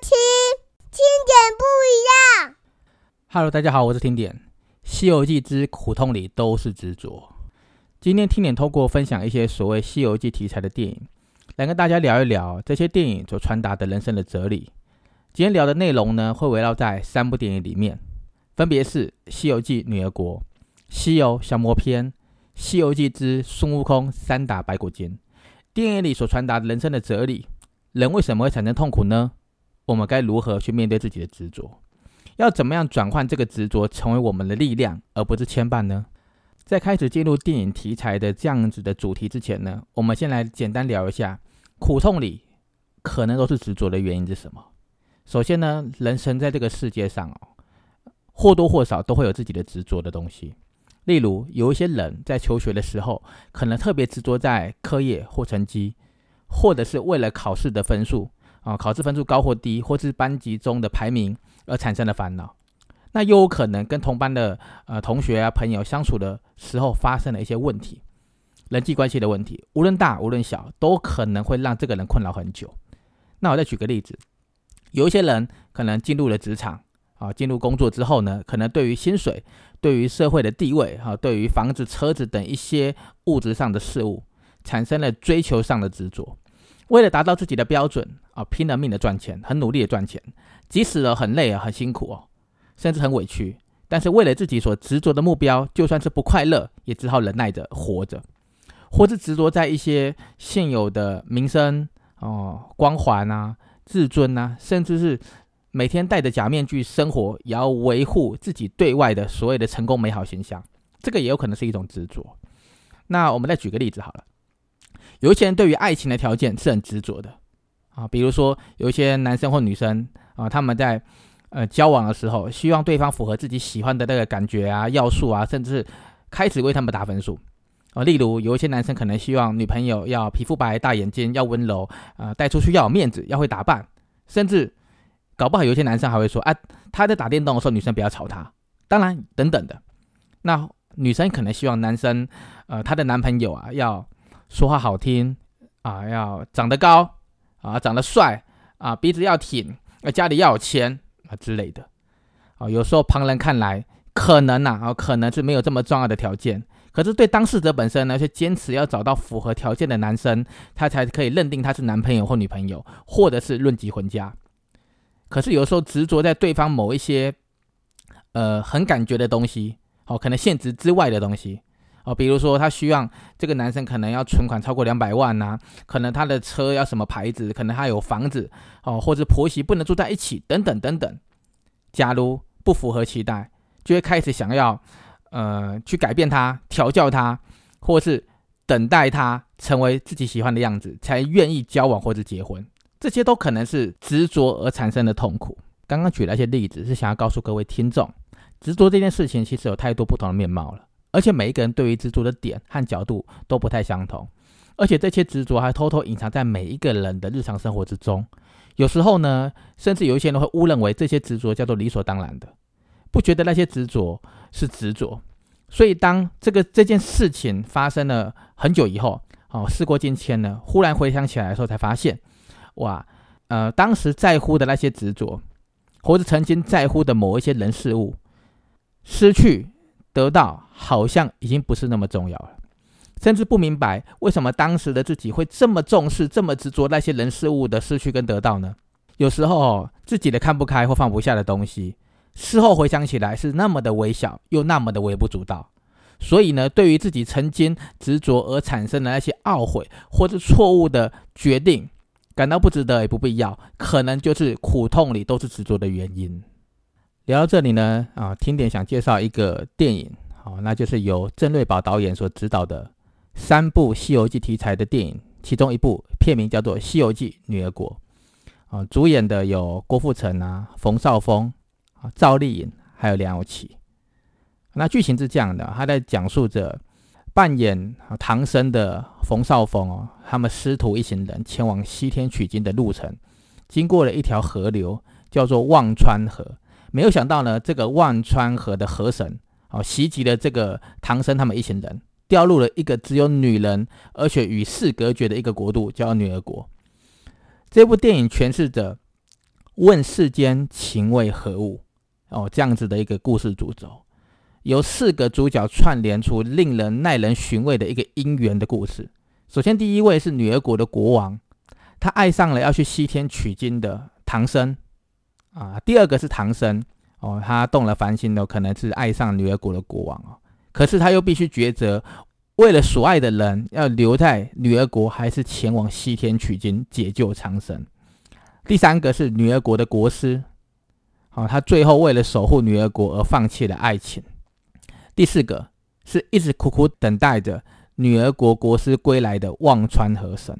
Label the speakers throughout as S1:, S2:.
S1: 听听点不一样。
S2: Hello，大家好，我是听点。《西游记》之苦痛里都是执着。今天听点透过分享一些所谓《西游记》题材的电影，来跟大家聊一聊这些电影所传达的人生的哲理。今天聊的内容呢，会围绕在三部电影里面，分别是《西游记女儿国》、《西游降魔篇》、《西游记之孙悟空三打白骨精》。电影里所传达的人生的哲理，人为什么会产生痛苦呢？我们该如何去面对自己的执着？要怎么样转换这个执着，成为我们的力量，而不是牵绊呢？在开始进入电影题材的这样子的主题之前呢，我们先来简单聊一下，苦痛里可能都是执着的原因是什么？首先呢，人生在这个世界上哦，或多或少都会有自己的执着的东西。例如，有一些人在求学的时候，可能特别执着在课业或成绩，或者是为了考试的分数啊，考试分数高或低，或是班级中的排名而产生的烦恼。那又有可能跟同班的呃同学啊朋友相处的时候发生了一些问题，人际关系的问题，无论大无论小，都可能会让这个人困扰很久。那我再举个例子，有一些人可能进入了职场。啊，进入工作之后呢，可能对于薪水、对于社会的地位、哈，对于房子、车子等一些物质上的事物，产生了追求上的执着。为了达到自己的标准啊，拼了命的赚钱，很努力的赚钱，即使了很累啊，很辛苦哦，甚至很委屈，但是为了自己所执着的目标，就算是不快乐，也只好忍耐着活着，或是执着在一些现有的名声哦、光环啊、自尊啊，甚至是。每天戴着假面具生活，也要维护自己对外的所谓的成功美好形象，这个也有可能是一种执着。那我们再举个例子好了，有一些人对于爱情的条件是很执着的啊，比如说有一些男生或女生啊，他们在呃交往的时候，希望对方符合自己喜欢的那个感觉啊、要素啊，甚至开始为他们打分数啊。例如有一些男生可能希望女朋友要皮肤白、大眼睛、要温柔啊，带出去要有面子、要会打扮，甚至。搞不好有些男生还会说：“啊，他在打电动的时候，女生不要吵他。”当然，等等的。那女生可能希望男生，呃，她的男朋友啊，要说话好听啊，要长得高啊，长得帅啊，鼻子要挺，啊，家里要有钱啊之类的。啊，有时候旁人看来可能呐，啊，可能是没有这么重要的条件，可是对当事者本身呢，却坚持要找到符合条件的男生，他才可以认定他是男朋友或女朋友，或者是论及婚嫁。可是有时候执着在对方某一些，呃，很感觉的东西，哦，可能现实之外的东西，哦，比如说他希望这个男生可能要存款超过两百万呐，可能他的车要什么牌子，可能他有房子，哦，或者婆媳不能住在一起，等等等等。假如不符合期待，就会开始想要，呃，去改变他，调教他，或是等待他成为自己喜欢的样子，才愿意交往或者结婚。这些都可能是执着而产生的痛苦。刚刚举了一些例子，是想要告诉各位听众，执着这件事情其实有太多不同的面貌了，而且每一个人对于执着的点和角度都不太相同，而且这些执着还偷偷隐藏在每一个人的日常生活之中。有时候呢，甚至有一些人会误认为这些执着叫做理所当然的，不觉得那些执着是执着。所以当这个这件事情发生了很久以后，哦，事过境迁呢，忽然回想起来的时候，才发现。哇，呃，当时在乎的那些执着，或者曾经在乎的某一些人事物，失去得到，好像已经不是那么重要了，甚至不明白为什么当时的自己会这么重视、这么执着那些人事物的失去跟得到呢？有时候自己的看不开或放不下的东西，事后回想起来是那么的微小，又那么的微不足道。所以呢，对于自己曾经执着而产生的那些懊悔或者错误的决定。感到不值得也不必要，可能就是苦痛里都是执着的原因。聊到这里呢，啊，听点想介绍一个电影，好，那就是由郑瑞宝导演所执导的三部《西游记》题材的电影，其中一部片名叫做《西游记女儿国》，啊，主演的有郭富城啊、冯绍峰啊、赵丽颖，还有梁咏琪。那剧情是这样的，他在讲述着。扮演唐僧的冯绍峰哦，他们师徒一行人前往西天取经的路程，经过了一条河流，叫做忘川河。没有想到呢，这个忘川河的河神哦，袭击了这个唐僧他们一行人，掉入了一个只有女人而且与世隔绝的一个国度，叫女儿国。这部电影诠释着问世间情为何物？哦，这样子的一个故事主轴，由四个主角串联出令人耐人寻味的一个姻缘的故事。首先，第一位是女儿国的国王，他爱上了要去西天取经的唐僧啊。第二个是唐僧哦，他动了凡心的，可能是爱上女儿国的国王哦。可是他又必须抉择，为了所爱的人，要留在女儿国，还是前往西天取经解救苍生？第三个是女儿国的国师，好，他最后为了守护女儿国而放弃了爱情。第四个是一直苦苦等待着女儿国国师归来的忘川河神，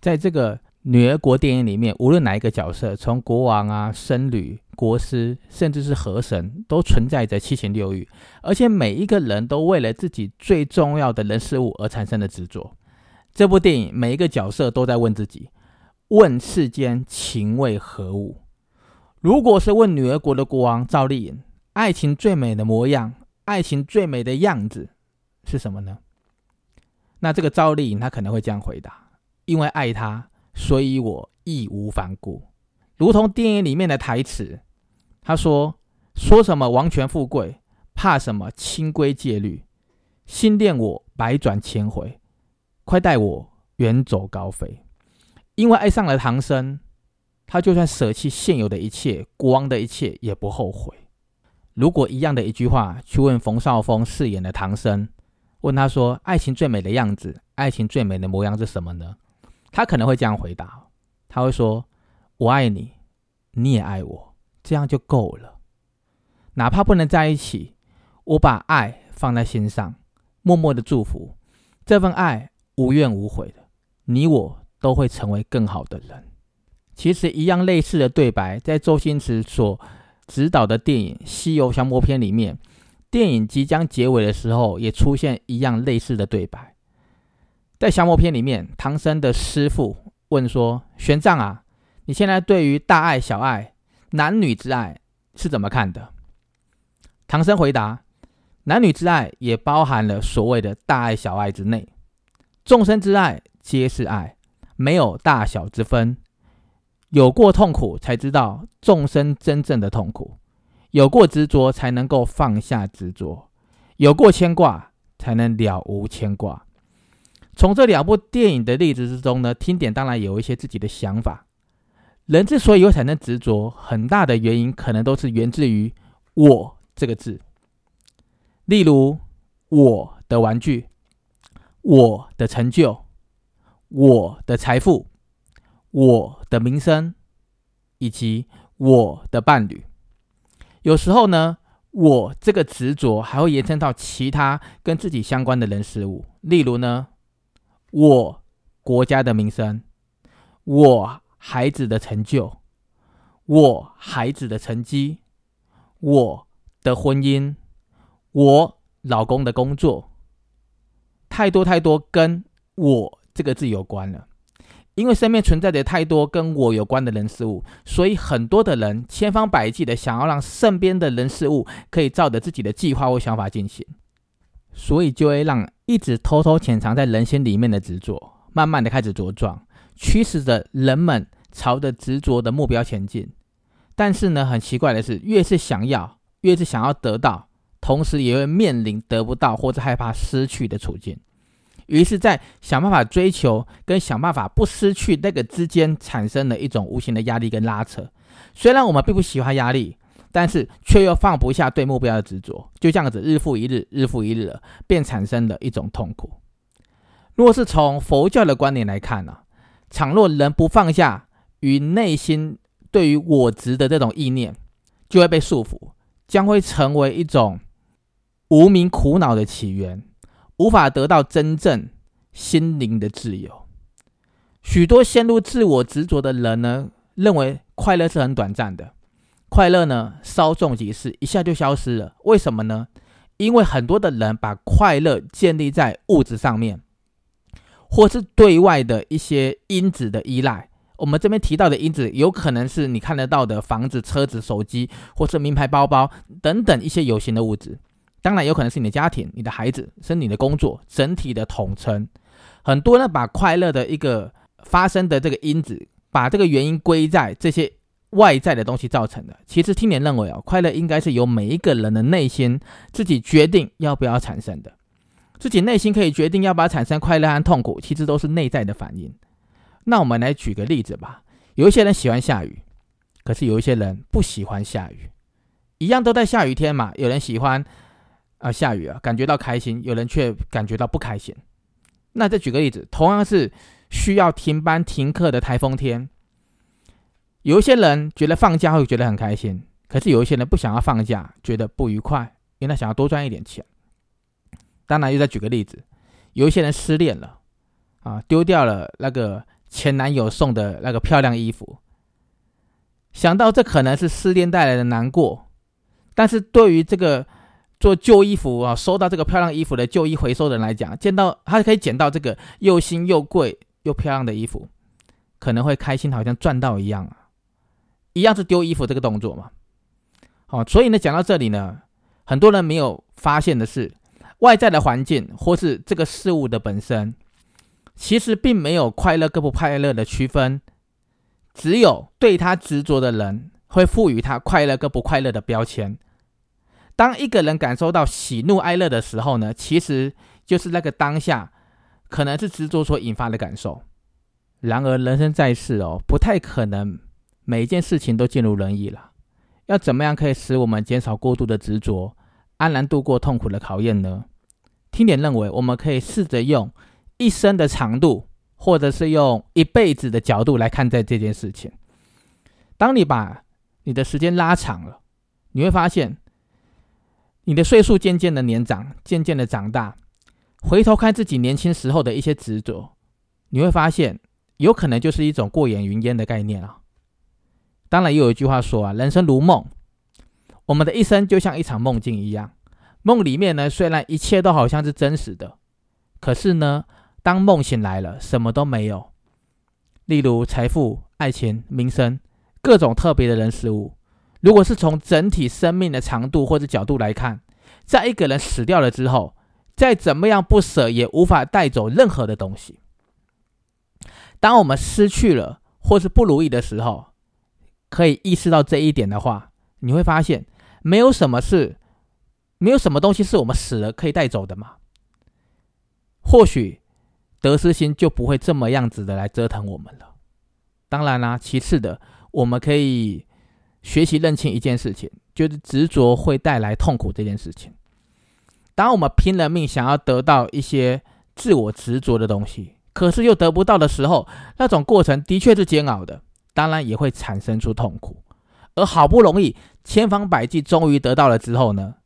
S2: 在这个。女儿国电影里面，无论哪一个角色，从国王啊、僧侣、国师，甚至是河神，都存在着七情六欲，而且每一个人都为了自己最重要的人事物而产生的执着。这部电影每一个角色都在问自己：问世间情为何物？如果是问女儿国的国王赵丽颖，爱情最美的模样，爱情最美的样子是什么呢？那这个赵丽颖她可能会这样回答：因为爱他。所以我义无反顾，如同电影里面的台词，他说：“说什么王权富贵，怕什么清规戒律？心恋我百转千回，快带我远走高飞。”因为爱上了唐僧，他就算舍弃现有的一切，国王的一切也不后悔。如果一样的一句话去问冯绍峰饰演的唐僧，问他说：“爱情最美的样子，爱情最美的模样是什么呢？”他可能会这样回答：“他会说，我爱你，你也爱我，这样就够了。哪怕不能在一起，我把爱放在心上，默默的祝福这份爱，无怨无悔的，你我都会成为更好的人。”其实，一样类似的对白，在周星驰所执导的电影《西游降魔篇》里面，电影即将结尾的时候，也出现一样类似的对白。在降魔篇里面，唐僧的师傅问说：“玄奘啊，你现在对于大爱、小爱、男女之爱是怎么看的？”唐僧回答：“男女之爱也包含了所谓的大爱、小爱之内，众生之爱皆是爱，没有大小之分。有过痛苦，才知道众生真正的痛苦；有过执着，才能够放下执着；有过牵挂，才能了无牵挂。”从这两部电影的例子之中呢，听点当然有一些自己的想法。人之所以会产生执着，很大的原因可能都是源自于“我”这个字。例如，我的玩具、我的成就、我的财富、我的名声，以及我的伴侣。有时候呢，我这个执着还会延伸到其他跟自己相关的人事物。例如呢？我国家的名声，我孩子的成就，我孩子的成绩，我的婚姻，我老公的工作，太多太多跟我这个字有关了。因为身边存在着太多跟我有关的人事物，所以很多的人千方百计的想要让身边的人事物可以照着自己的计划或想法进行。所以就会让一直偷偷潜藏在人心里面的执着，慢慢的开始茁壮，驱使着人们朝着执着的目标前进。但是呢，很奇怪的是，越是想要，越是想要得到，同时也会面临得不到或者害怕失去的处境。于是，在想办法追求跟想办法不失去那个之间，产生了一种无形的压力跟拉扯。虽然我们并不喜欢压力。但是却又放不下对目标的执着，就这样子日复一日，日复一日了，便产生了一种痛苦。若是从佛教的观点来看呢，倘若人不放下与内心对于我执的这种意念，就会被束缚，将会成为一种无名苦恼的起源，无法得到真正心灵的自由。许多陷入自我执着的人呢，认为快乐是很短暂的。快乐呢，稍纵即逝，一下就消失了。为什么呢？因为很多的人把快乐建立在物质上面，或是对外的一些因子的依赖。我们这边提到的因子，有可能是你看得到的房子、车子、手机，或是名牌包包等等一些有形的物质。当然，有可能是你的家庭、你的孩子，是你的工作，整体的统称。很多人把快乐的一个发生的这个因子，把这个原因归在这些。外在的东西造成的。其实青年认为哦，快乐应该是由每一个人的内心自己决定要不要产生的，自己内心可以决定要不要产生快乐和痛苦，其实都是内在的反应。那我们来举个例子吧，有一些人喜欢下雨，可是有一些人不喜欢下雨，一样都在下雨天嘛，有人喜欢啊下雨啊，感觉到开心，有人却感觉到不开心。那再举个例子，同样是需要停班停课的台风天。有一些人觉得放假会觉得很开心，可是有一些人不想要放假，觉得不愉快，因为他想要多赚一点钱。当然，又再举个例子，有一些人失恋了，啊，丢掉了那个前男友送的那个漂亮衣服，想到这可能是失恋带来的难过，但是对于这个做旧衣服啊，收到这个漂亮衣服的旧衣回收人来讲，见到他可以捡到这个又新又贵又漂亮的衣服，可能会开心，好像赚到一样啊。一样是丢衣服这个动作嘛？好，所以呢，讲到这里呢，很多人没有发现的是，外在的环境或是这个事物的本身，其实并没有快乐跟不快乐的区分，只有对他执着的人会赋予他快乐跟不快乐的标签。当一个人感受到喜怒哀乐的时候呢，其实就是那个当下可能是执着所引发的感受。然而，人生在世哦，不太可能。每一件事情都尽如人意了，要怎么样可以使我们减少过度的执着，安然度过痛苦的考验呢？听点认为，我们可以试着用一生的长度，或者是用一辈子的角度来看待这件事情。当你把你的时间拉长了，你会发现，你的岁数渐渐的年长，渐渐的长大，回头看自己年轻时候的一些执着，你会发现，有可能就是一种过眼云烟的概念啊。当然，也有一句话说啊，人生如梦，我们的一生就像一场梦境一样。梦里面呢，虽然一切都好像是真实的，可是呢，当梦醒来了，什么都没有。例如财富、爱情、名声，各种特别的人事物。如果是从整体生命的长度或者角度来看，在一个人死掉了之后，再怎么样不舍，也无法带走任何的东西。当我们失去了或是不如意的时候，可以意识到这一点的话，你会发现没有什么是，没有什么东西是我们死了可以带走的嘛。或许得失心就不会这么样子的来折腾我们了。当然啦，其次的，我们可以学习认清一件事情，就是执着会带来痛苦这件事情。当我们拼了命想要得到一些自我执着的东西，可是又得不到的时候，那种过程的确是煎熬的。当然也会产生出痛苦，而好不容易千方百计终于得到了之后呢，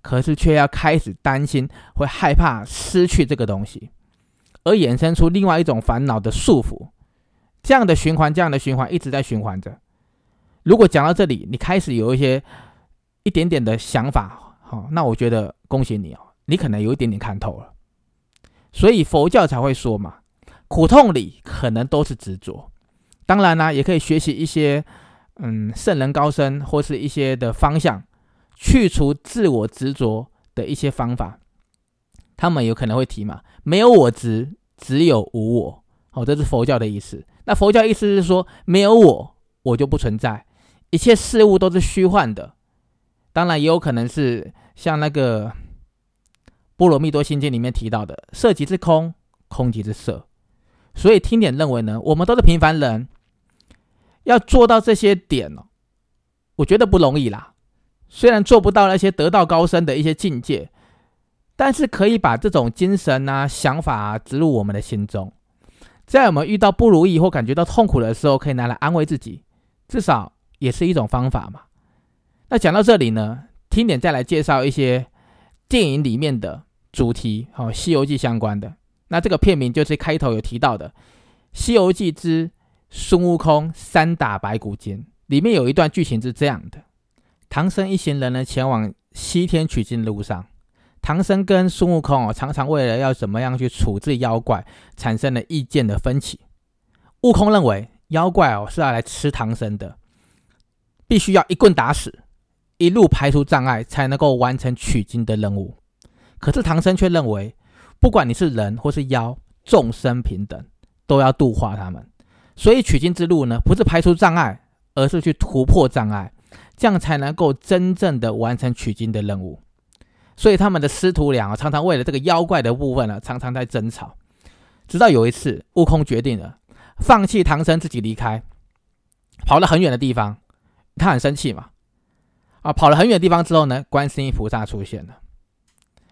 S2: 可是却要开始担心，会害怕失去这个东西，而衍生出另外一种烦恼的束缚，这样的循环，这样的循环一直在循环着。如果讲到这里，你开始有一些一点点的想法，好，那我觉得恭喜你哦，你可能有一点点看透了。所以佛教才会说嘛，苦痛里可能都是执着。当然呢，也可以学习一些，嗯，圣人高僧或是一些的方向，去除自我执着的一些方法。他们有可能会提嘛，没有我执，只有无我。哦，这是佛教的意思。那佛教意思是说，没有我，我就不存在，一切事物都是虚幻的。当然，也有可能是像那个《波罗蜜多心经》里面提到的，色即是空，空即是色。所以听点认为呢，我们都是平凡人。要做到这些点哦，我觉得不容易啦。虽然做不到那些得道高深的一些境界，但是可以把这种精神啊、想法啊植入我们的心中，在我们遇到不如意或感觉到痛苦的时候，可以拿来安慰自己，至少也是一种方法嘛。那讲到这里呢，听点再来介绍一些电影里面的主题，好，《西游记》相关的。那这个片名就是开头有提到的《西游记之》。孙悟空三打白骨精里面有一段剧情是这样的：唐僧一行人呢前往西天取经路上，唐僧跟孙悟空哦常常为了要怎么样去处置妖怪，产生了意见的分歧。悟空认为妖怪哦是要来吃唐僧的，必须要一棍打死，一路排除障碍，才能够完成取经的任务。可是唐僧却认为，不管你是人或是妖，众生平等，都要度化他们。所以取经之路呢，不是排除障碍，而是去突破障碍，这样才能够真正的完成取经的任务。所以他们的师徒俩啊，常常为了这个妖怪的部分呢，常常在争吵。直到有一次，悟空决定了放弃唐僧，自己离开，跑了很远的地方。他很生气嘛，啊，跑了很远的地方之后呢，观世音菩萨出现了。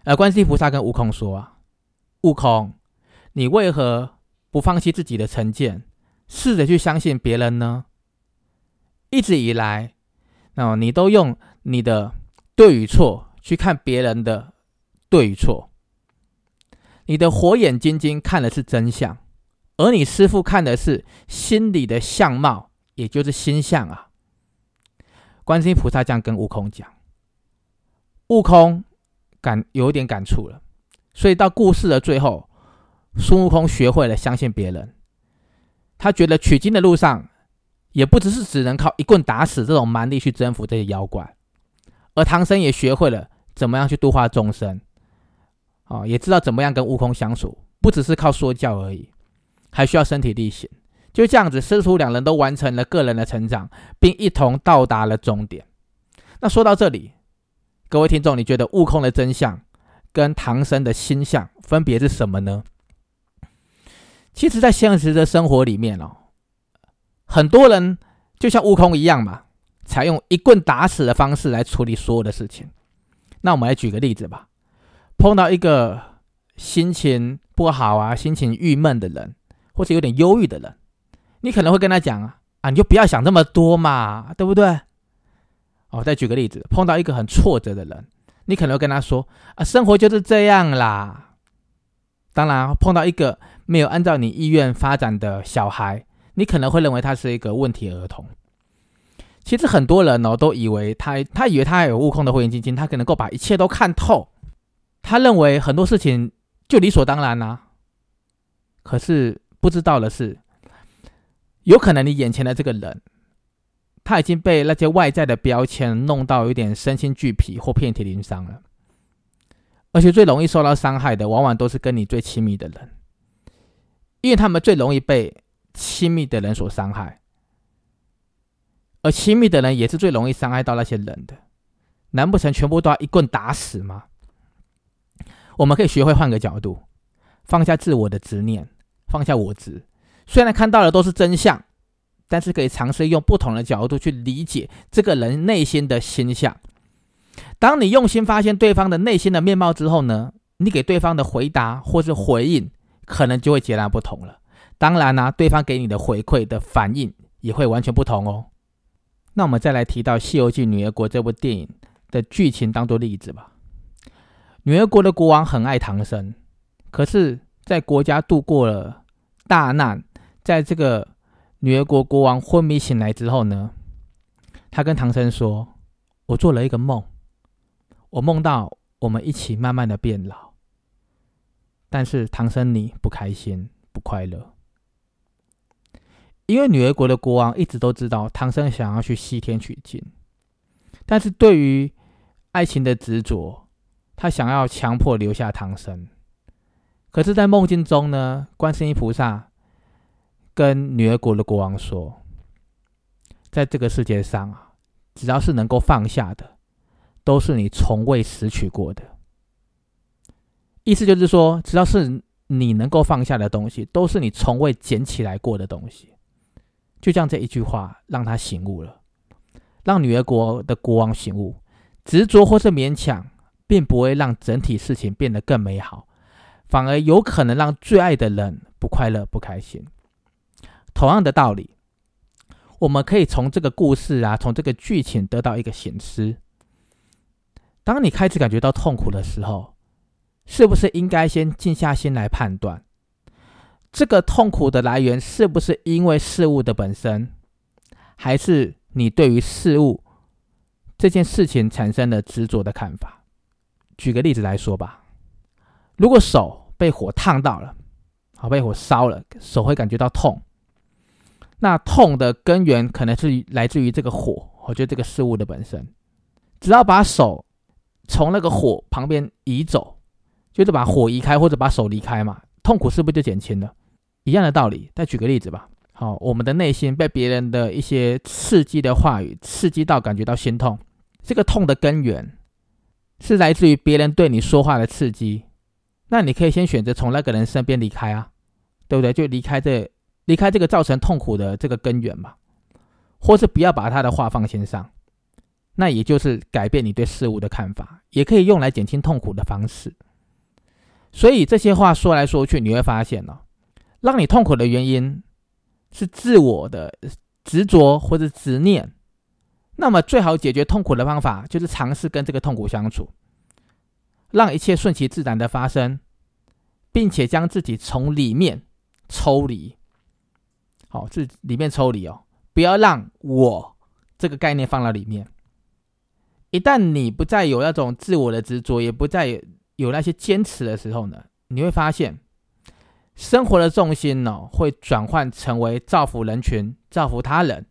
S2: 而观世音菩萨跟悟空说：“啊，悟空，你为何不放弃自己的成见，试着去相信别人呢？一直以来，那你都用你的对与错去看别人的对与错。”你的火眼金睛看的是真相，而你师傅看的是心里的相貌，也就是心相啊。观世音菩萨这样跟悟空讲，悟空感有点感触了，所以到故事的最后，孙悟空学会了相信别人。他觉得取经的路上，也不只是只能靠一棍打死这种蛮力去征服这些妖怪，而唐僧也学会了怎么样去度化众生。啊，也知道怎么样跟悟空相处，不只是靠说教而已，还需要身体力行。就这样子，师徒两人都完成了个人的成长，并一同到达了终点。那说到这里，各位听众，你觉得悟空的真相跟唐僧的心相分别是什么呢？其实，在现实的生活里面哦，很多人就像悟空一样嘛，采用一棍打死的方式来处理所有的事情。那我们来举个例子吧。碰到一个心情不好啊、心情郁闷的人，或者有点忧郁的人，你可能会跟他讲啊啊，你就不要想那么多嘛，对不对？哦，再举个例子，碰到一个很挫折的人，你可能会跟他说啊，生活就是这样啦。当然，碰到一个没有按照你意愿发展的小孩，你可能会认为他是一个问题儿童。其实很多人哦，都以为他他以为他有悟空的慧眼金睛，他可能够把一切都看透。他认为很多事情就理所当然啦，可是不知道的是，有可能你眼前的这个人，他已经被那些外在的标签弄到有点身心俱疲或遍体鳞伤了，而且最容易受到伤害的，往往都是跟你最亲密的人，因为他们最容易被亲密的人所伤害，而亲密的人也是最容易伤害到那些人的，难不成全部都要一棍打死吗？我们可以学会换个角度，放下自我的执念，放下我执。虽然看到的都是真相，但是可以尝试用不同的角度去理解这个人内心的心相。当你用心发现对方的内心的面貌之后呢，你给对方的回答或是回应，可能就会截然不同了。当然呢，对方给你的回馈的反应也会完全不同哦。那我们再来提到《西游记女儿国》这部电影的剧情当做例子吧。女儿国的国王很爱唐僧，可是，在国家度过了大难，在这个女儿国国王昏迷醒来之后呢，他跟唐僧说：“我做了一个梦，我梦到我们一起慢慢的变老。但是唐僧你不开心不快乐，因为女儿国的国王一直都知道唐僧想要去西天取经，但是对于爱情的执着。”他想要强迫留下唐僧，可是，在梦境中呢，观世音菩萨跟女儿国的国王说：“在这个世界上啊，只要是能够放下的，都是你从未拾取过的。意思就是说，只要是你能够放下的东西，都是你从未捡起来过的东西。”就像，这一句话让他醒悟了，让女儿国的国王醒悟，执着或是勉强。并不会让整体事情变得更美好，反而有可能让最爱的人不快乐、不开心。同样的道理，我们可以从这个故事啊，从这个剧情得到一个醒思：当你开始感觉到痛苦的时候，是不是应该先静下心来判断，这个痛苦的来源是不是因为事物的本身，还是你对于事物这件事情产生了执着的看法？举个例子来说吧，如果手被火烫到了，好被火烧了，手会感觉到痛。那痛的根源可能是来自于这个火，我觉得这个事物的本身。只要把手从那个火旁边移走，就是把火移开或者把手离开嘛，痛苦是不是就减轻了？一样的道理。再举个例子吧，好，我们的内心被别人的一些刺激的话语刺激到，感觉到心痛。这个痛的根源是来自于别人对你说话的刺激。那你可以先选择从那个人身边离开啊，对不对？就离开这离开这个造成痛苦的这个根源嘛，或是不要把他的话放心上。那也就是改变你对事物的看法，也可以用来减轻痛苦的方式。所以这些话说来说去，你会发现呢，让你痛苦的原因是自我的执着或者执念。那么最好解决痛苦的方法，就是尝试跟这个痛苦相处，让一切顺其自然的发生，并且将自己从里面抽离。好，自里面抽离哦，不要让我这个概念放到里面。一旦你不再有那种自我的执着，也不再有那些坚持的时候呢，你会发现生活的重心呢会转换成为造福人群、造福他人。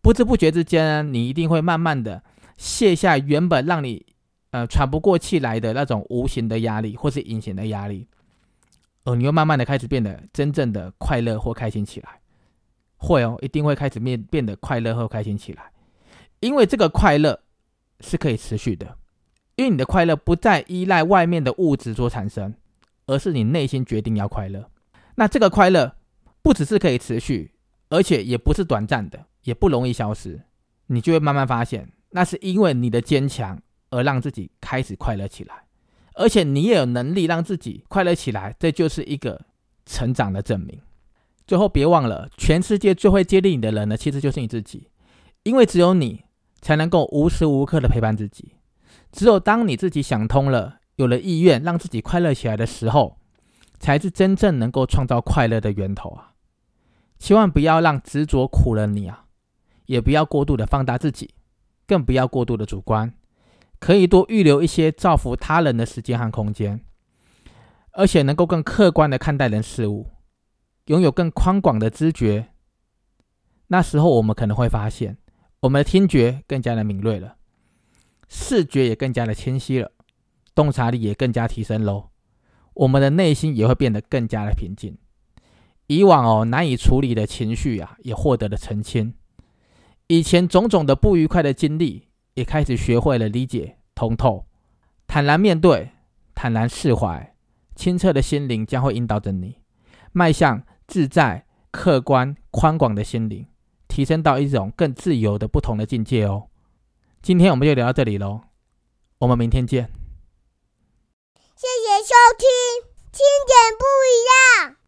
S2: 不知不觉之间呢，你一定会慢慢的卸下原本让你呃喘不过气来的那种无形的压力或是隐形的压力，而你又慢慢的开始变得真正的快乐或开心起来。会哦，一定会开始变变得快乐或开心起来，因为这个快乐。是可以持续的，因为你的快乐不再依赖外面的物质所产生，而是你内心决定要快乐。那这个快乐不只是可以持续，而且也不是短暂的，也不容易消失。你就会慢慢发现，那是因为你的坚强而让自己开始快乐起来，而且你也有能力让自己快乐起来，这就是一个成长的证明。最后别忘了，全世界最会接力你的人呢，其实就是你自己，因为只有你。才能够无时无刻的陪伴自己。只有当你自己想通了，有了意愿让自己快乐起来的时候，才是真正能够创造快乐的源头啊！千万不要让执着苦了你啊！也不要过度的放大自己，更不要过度的主观，可以多预留一些造福他人的时间和空间，而且能够更客观的看待人事物，拥有更宽广的知觉。那时候我们可能会发现。我们的听觉更加的敏锐了，视觉也更加的清晰了，洞察力也更加提升喽。我们的内心也会变得更加的平静，以往哦难以处理的情绪啊，也获得了澄清。以前种种的不愉快的经历，也开始学会了理解通透，坦然面对，坦然释怀，清澈的心灵将会引导着你，迈向自在、客观、宽广的心灵。提升到一种更自由的不同的境界哦。今天我们就聊到这里喽，我们明天见。
S1: 谢谢收听，听点不一样。